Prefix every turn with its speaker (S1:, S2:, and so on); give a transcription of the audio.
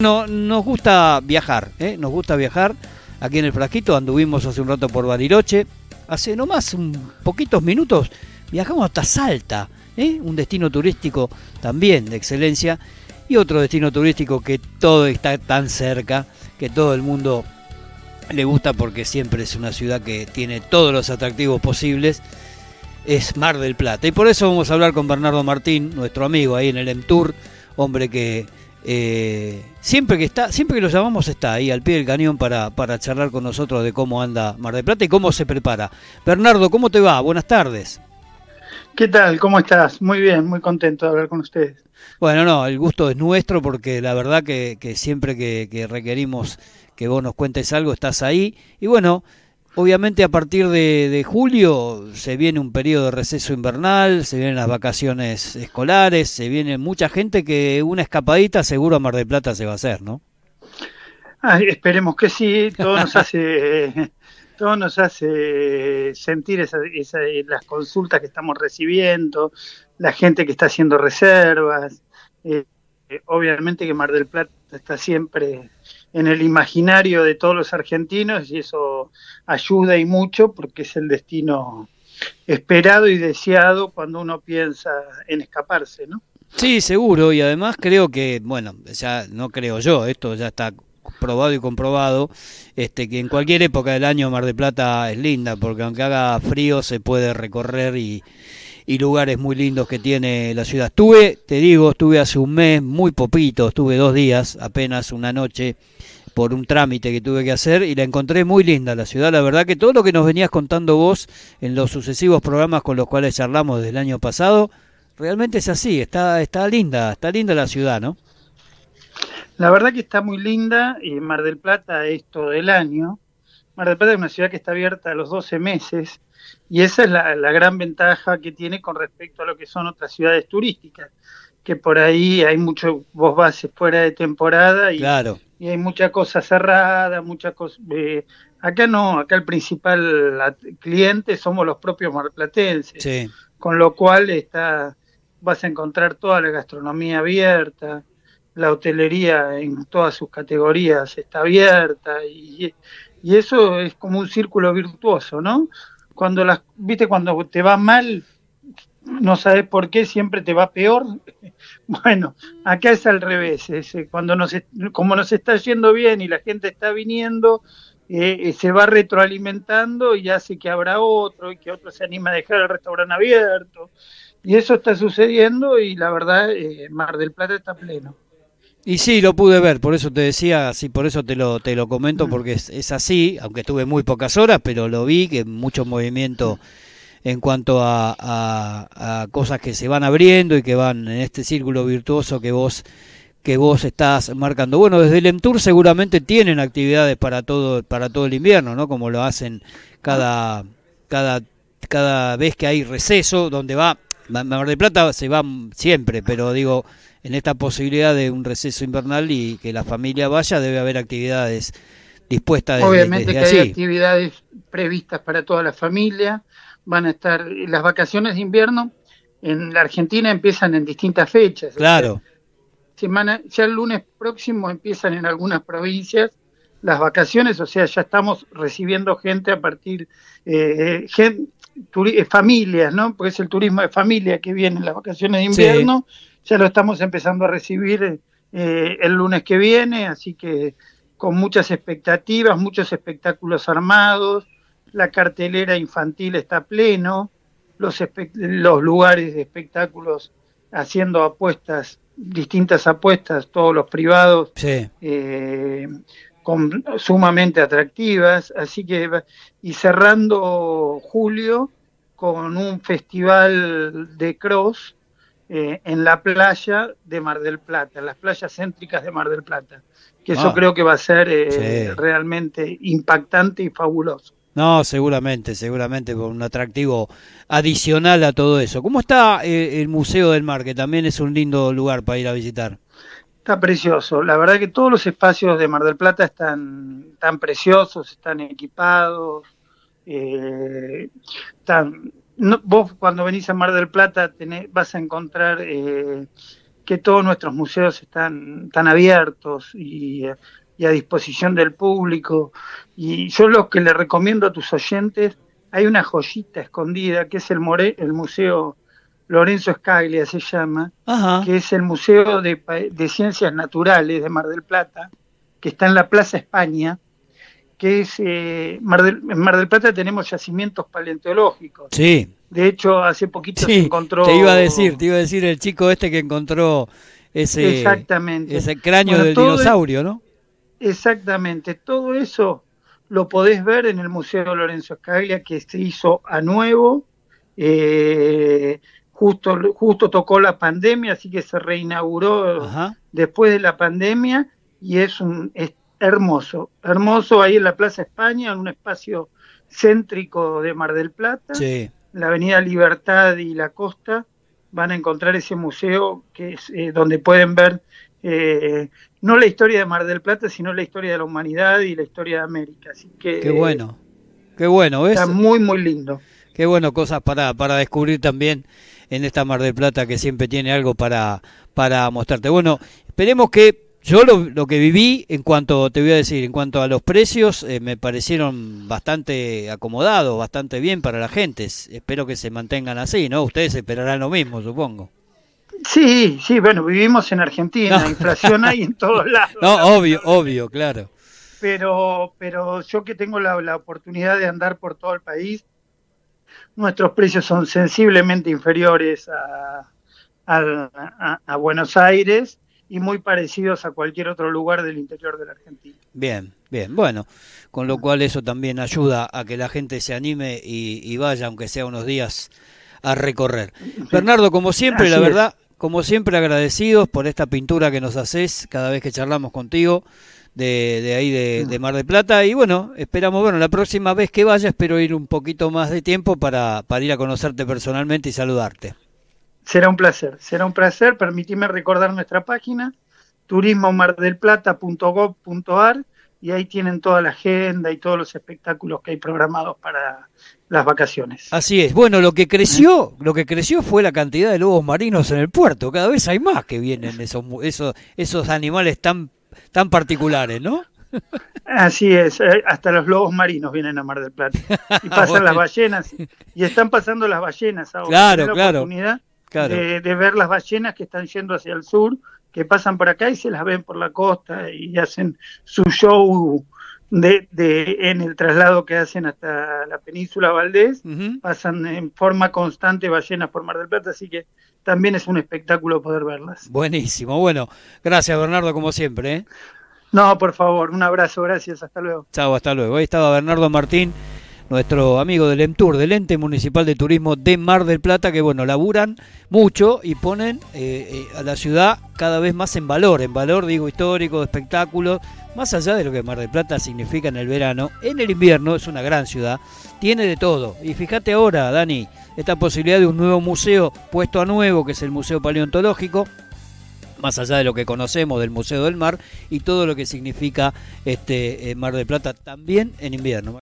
S1: No, nos gusta viajar, ¿eh? nos gusta viajar. Aquí en el Frasquito anduvimos hace un rato por Bariloche. Hace nomás un poquitos minutos viajamos hasta Salta, ¿eh? un destino turístico también de excelencia. Y otro destino turístico que todo está tan cerca, que todo el mundo le gusta porque siempre es una ciudad que tiene todos los atractivos posibles, es Mar del Plata. Y por eso vamos a hablar con Bernardo Martín, nuestro amigo ahí en el EMTUR, hombre que eh, siempre que está, siempre que lo llamamos está ahí al pie del cañón para, para charlar con nosotros de cómo anda Mar del Plata y cómo se prepara. Bernardo, ¿cómo te va? Buenas tardes.
S2: ¿Qué tal? ¿Cómo estás? Muy bien, muy contento de hablar con ustedes.
S1: Bueno, no, el gusto es nuestro porque la verdad que, que siempre que, que requerimos que vos nos cuentes algo, estás ahí. Y bueno, Obviamente a partir de, julio se viene un periodo de receso invernal, se vienen las vacaciones escolares, se viene mucha gente que una escapadita seguro a Mar del Plata se va a hacer, ¿no?
S2: esperemos que sí, todo nos hace, todo nos hace sentir esa, las consultas que estamos recibiendo, la gente que está haciendo reservas, eh, obviamente que Mar del Plata está siempre en el imaginario de todos los argentinos y eso ayuda y mucho porque es el destino esperado y deseado cuando uno piensa en escaparse, ¿no?
S1: Sí, seguro, y además creo que, bueno, ya no creo yo, esto ya está probado y comprobado, este que en cualquier época del año Mar de Plata es linda, porque aunque haga frío se puede recorrer y, y lugares muy lindos que tiene la ciudad. Estuve, te digo, estuve hace un mes, muy popito, estuve dos días, apenas una noche por un trámite que tuve que hacer y la encontré muy linda la ciudad. La verdad que todo lo que nos venías contando vos en los sucesivos programas con los cuales charlamos desde el año pasado, realmente es así, está, está linda, está linda la ciudad, ¿no?
S2: La verdad que está muy linda, y Mar del Plata es todo el año. Mar del Plata es una ciudad que está abierta a los 12 meses, y esa es la, gran ventaja que tiene con respecto a lo que son otras ciudades turísticas, que por ahí hay mucho, vos vas fuera de temporada y, y hay mucha cosa cerrada, mucha cosa... Eh, acá no, acá el principal cliente somos los propios marplatenses, con lo cual está, vas a encontrar toda la gastronomía abierta, la hotelería en todas sus categorías está abierta y, y eso es como un círculo virtuoso, ¿no? cuando las, viste, cuando te va mal, no sabes por qué, siempre te va peor. Bueno, acá es al revés, eh, cuando nos, como nos está yendo bien y la gente está viniendo, eh, eh, se va retroalimentando y hace que habrá otro y que otro se anima a dejar el restaurante abierto. Y eso está sucediendo y la verdad, Mar del Plata está pleno.
S1: Y sí, lo pude ver, por eso te decía, sí, por eso te lo, te lo comento, mm. porque es, así, aunque estuve muy pocas horas, pero lo vi, que mucho movimiento en cuanto a, a, cosas que se van abriendo y que van en este círculo virtuoso que vos que vos estás marcando. Bueno, desde el EMTUR seguramente tienen actividades para todo para todo el invierno, ¿no? Como lo hacen cada cada cada vez que hay receso, donde va Mar del Plata se va siempre, pero digo en esta posibilidad de un receso invernal y que la familia vaya, debe haber actividades dispuestas
S2: desde, Obviamente que hay actividades previstas para toda la familia, van a estar las vacaciones de invierno en la Argentina empiezan en distintas fechas.
S1: Claro.
S2: semana, ya el lunes próximo empiezan en algunas provincias las vacaciones, o sea, ya estamos recibiendo gente a partir, eh, eh, familias, ¿no? Porque es el turismo de familia que viene en las vacaciones de invierno ya lo estamos empezando a recibir eh, el lunes que viene, así que con muchas expectativas, muchos espectáculos armados, la cartelera infantil está pleno, los, los lugares de espectáculos haciendo apuestas, distintas apuestas, todos los privados, eh, con, sumamente atractivas, así que, y cerrando julio con un festival de cross, eh, en la playa de Mar del Plata, en las playas céntricas de Mar del Plata, que eso ah. creo que va a ser eh, realmente impactante y fabuloso.
S1: No, seguramente, seguramente con un atractivo adicional a todo eso. ¿Cómo está eh, el Museo del Mar, que también es un lindo lugar para ir a visitar?
S2: Está precioso. La verdad que todos los espacios de Mar del Plata están tan preciosos, están equipados, están vos cuando venís a Mar del Plata tenés, vas a encontrar eh, que todos nuestros museos están, están abiertos y, y, a disposición del público. Y yo lo que le recomiendo a tus oyentes, hay una joyita escondida que es el, More, el Museo Lorenzo Scaglia, se llama, que es el Museo de, de Ciencias Naturales de Mar del Plata, que está en la Plaza España que es eh, Mar del, en Mar del Plata tenemos yacimientos paleontológicos.
S1: Sí.
S2: De hecho, hace poquito se encontró.
S1: Te iba a decir, te iba a decir el chico este que encontró ese,
S2: Exactamente.
S1: ese cráneo del dinosaurio, ¿no?
S2: Exactamente. Todo eso lo podés ver en el Museo Lorenzo Scaglia, que se hizo a nuevo. Eh, justo, justo tocó la pandemia, así que se reinauguró después de la pandemia y es un hermoso, hermoso ahí en la Plaza España, en un espacio céntrico de Mar del Plata, la Avenida Libertad y la Costa, van a encontrar ese museo que es eh, donde pueden ver eh, no la historia de Mar del Plata, sino la historia de la humanidad y la historia de América. Así que
S1: qué bueno, qué bueno,
S2: está muy muy lindo.
S1: Qué bueno, cosas para para descubrir también en esta Mar del Plata que siempre tiene algo para para mostrarte. Bueno, esperemos que yo lo, que viví en cuanto, te voy a decir, en cuanto a los precios, eh, me parecieron bastante acomodados, bastante bien para la gente. Espero que se mantengan así, ¿no? Ustedes esperarán lo mismo, supongo.
S2: Sí, sí, bueno, vivimos en Argentina, inflación hay en todos lados.
S1: No, obvio, obvio, claro.
S2: Pero, pero yo que tengo la, la oportunidad de andar por todo el país, nuestros precios son sensiblemente inferiores a, a, a Buenos Aires y muy parecidos a cualquier otro lugar del interior de la Argentina.
S1: Bien, bien, bueno, con lo cual eso también ayuda a que la gente se anime y, vaya, aunque sea unos días, a recorrer. Bernardo, como siempre, la verdad, como siempre agradecidos por esta pintura que nos haces cada vez que charlamos contigo. De, de ahí de, de, Mar de Plata y bueno, esperamos, bueno, la próxima vez que vaya espero ir un poquito más de tiempo para, para ir a conocerte personalmente y saludarte.
S2: Será un placer, será un placer. Permitime recordar nuestra página, turismomardelplata.gov.ar y ahí tienen toda la agenda y todos los espectáculos que hay programados para las vacaciones.
S1: Así es. Bueno, lo que creció, lo que creció fue la cantidad de lobos marinos en el puerto. Cada vez hay más que vienen esos esos esos animales tan tan particulares, ¿no?
S2: Así es, eh, hasta los lobos marinos vienen a Mar del Plata y pasan las ballenas y están pasando las ballenas ahora.
S1: Claro, claro
S2: de, ver las ballenas que están yendo hacia el sur, que pasan por acá y se las ven por la costa y hacen su show de, de en el traslado que hacen hasta la península Valdés, pasan en forma constante ballenas por Mar del Plata, así que también es un espectáculo poder verlas.
S1: Buenísimo, bueno, gracias Bernardo como siempre. ¿eh?
S2: No, por favor, un abrazo, gracias, hasta luego.
S1: Chao, hasta luego. Ahí estaba Bernardo Martín nuestro amigo del EMTUR, del Ente Municipal de Turismo de Mar del Plata, que bueno, laburan mucho y ponen eh, eh, a la ciudad cada vez más en valor, en valor, digo, histórico, de espectáculos, más allá de lo que Mar del Plata significa en el verano, en el invierno es una gran ciudad, tiene de todo. Y fíjate ahora, Dani, esta posibilidad de un nuevo museo puesto a nuevo, que es el Museo Paleontológico, más allá de lo que conocemos del Museo del Mar y todo lo que significa este eh, Mar del Plata también en invierno.